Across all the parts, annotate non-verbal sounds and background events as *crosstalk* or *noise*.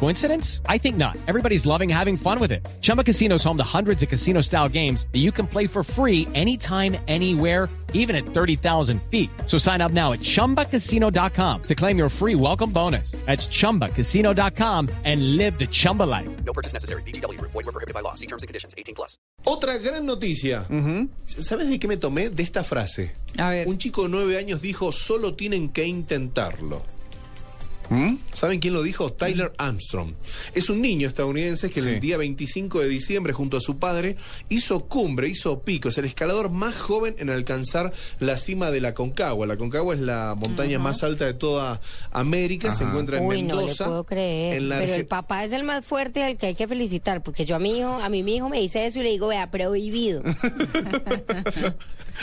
Coincidence? I think not. Everybody's loving having fun with it. Chumba Casino is home to hundreds of casino style games that you can play for free anytime, anywhere, even at 30,000 feet. So sign up now at chumbacasino.com to claim your free welcome bonus. That's chumbacasino.com and live the Chumba life. No purchase necessary. BGW. Void were prohibited by law. See terms and conditions. 18 plus. Otra gran noticia. ¿Sabes de qué me tomé? De esta frase. A ver. Un chico de nueve años dijo, solo tienen que intentarlo. ¿Mm? ¿Saben quién lo dijo? Tyler Armstrong. Es un niño estadounidense que el día 25 de diciembre, junto a su padre, hizo cumbre, hizo pico. Es el escalador más joven en alcanzar la cima de la Concagua. La Concagua es la montaña más alta de toda América. Se encuentra en Uy, no Mendoza. puedo creer. en la Pero Arge- el papá es el más fuerte al que hay que felicitar, porque yo a mi hijo, a mí mi hijo me dice eso y le digo, vea, prohibido. *laughs*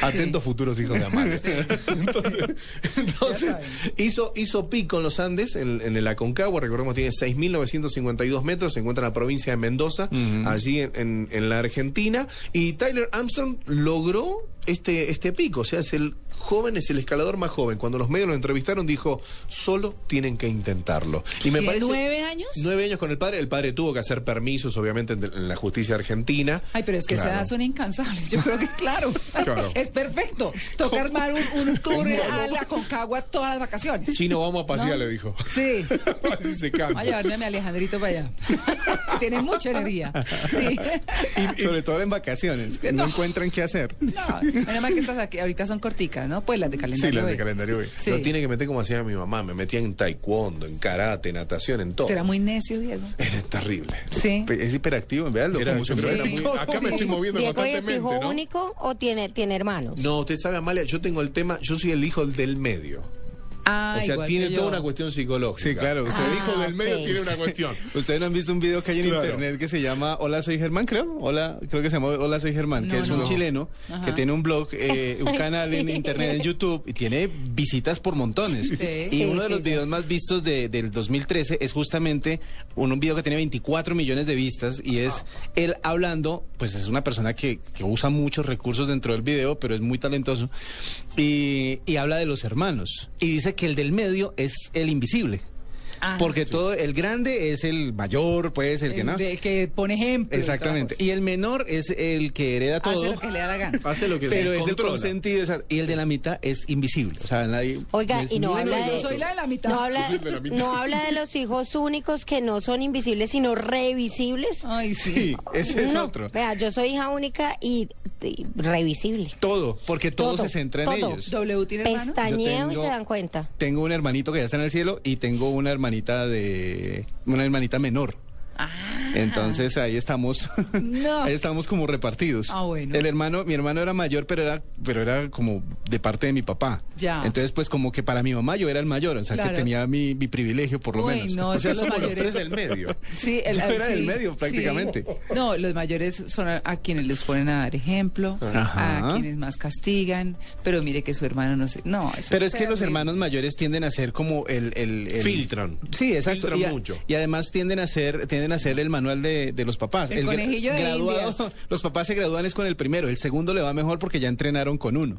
Atentos futuros hijos de. *laughs* Entonces, entonces, hizo, hizo pico en los Andes, en, en el Aconcagua, recordemos tiene 6.952 metros, se encuentra en la provincia de Mendoza, allí en, en- en la Argentina, y Tyler Armstrong logró este, este pico, o sea, es el joven, es el escalador más joven. Cuando los medios lo entrevistaron dijo, solo tienen que intentarlo. Y me ¿Qué, parece... nueve años? Nueve años con el padre, el padre tuvo que hacer permisos, obviamente, en, en la justicia argentina. Ay, pero es que Claro. esa edad son incansables. Yo creo que, claro, *laughs* Claro. es perfecto. Toca armar un, un tour a la Concagua todas las vacaciones. Chino, vamos a pasear, ¿No? le dijo. Sí. *laughs* Así se cansa. Voy a Alejandrito para allá. *laughs* Tiene mucha energía. Sí. Y sobre todo en vacaciones, no, No. encuentran qué hacer. No, menos mal que estas aquí, ahorita son corticas, ¿no? Pues las de calendario. Sí, las de calendario B. Sí. Lo tiene que meter como hacía mi mamá. Me metía en taekwondo, en karate, natación, en todo. Usted era muy necio, Diego. Era terrible. Sí. Es hiperactivo, véanlo. Era- creo que era muy- acá me estoy moviendo Diego es constantemente, hijo ¿no? único o tiene, tiene hermanos? No, usted sabe, Amalia, yo tengo el tema, yo soy el hijo del medio. Ah, o sea, igual tiene que toda una cuestión psicológica. Sí, claro, usted- el hijo Ah, del medio tiene una cuestión. *laughs* Ustedes no han visto un video que hay en Claro. internet que se llama Hola soy Germán, creo. Hola, creo que se llama Hola soy Germán, que No, es no. un chileno Ajá. que tiene un blog, eh, *laughs* un canal en Sí. internet en YouTube y tiene visitas por montones. Sí. Y Sí, uno de sí, los sí, videos sí. más vistos de- del 2013 es justamente un, un video que tiene 24 millones de vistas y es él hablando, pues es una persona que, que usa muchos recursos dentro del video, pero es muy talentoso y, y habla de los hermanos y dice que el del medio es el invisible. Ah, Porque todo, el grande es el mayor, pues, el que el no. de- que pone ejemplo. Exactamente. Y el menor es el que hereda todo. hace lo que le da la gana. Hace lo que Pero se es el consentido. esa- Y el de la mitad es invisible. O sea, nadie. Oiga, es y no habla de... Soy la de la mitad. No habla, el de la mitad. no habla de los hijos únicos que no son invisibles, sino revisibles. Ay, sí. Sí, ese es no, otro. vea, yo soy hija única y, y revisible. Todo, porque todo, Todo, se centra en todo. ellos. W tiene. Pestañeo y se dan cuenta. Tengo un hermanito que ya está en el cielo y tengo una hermanita de. Una hermanita menor. Ah. Entonces ahí estamos, No. *laughs* ahí estamos como repartidos. Ah, bueno. El hermano, mi hermano era mayor, pero era, pero era como de parte de mi papá. Ya. Entonces, pues como que para mi mamá yo era el mayor, o sea Claro. que tenía mi, mi privilegio por lo Uy, menos. no, O sea, somos los mayores... tres del medio. *laughs* Sí, el, *laughs* Yo era sí, del medio, sí. prácticamente. No, los mayores son a, a quienes les ponen a dar ejemplo, Ajá. a quienes más castigan, pero mire que su hermano no sé. No, eso Pero es que los hermanos mayores tienden a ser como el... el, el- Filtran. Sí, exacto. Filtran y, a- mucho. y además tienden a ser tienden a ser el manual de, de los papás. El conejillo de graduado- Indias. *laughs* Los papás se gradúan es con el primero, el segundo le va mejor porque ya entrenaron con uno.